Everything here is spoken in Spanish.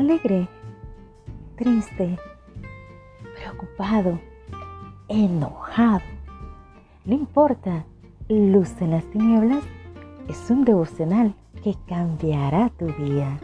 alegre, triste, preocupado, enojado. No importa, Luz en las tinieblas es un devocional que cambiará tu día.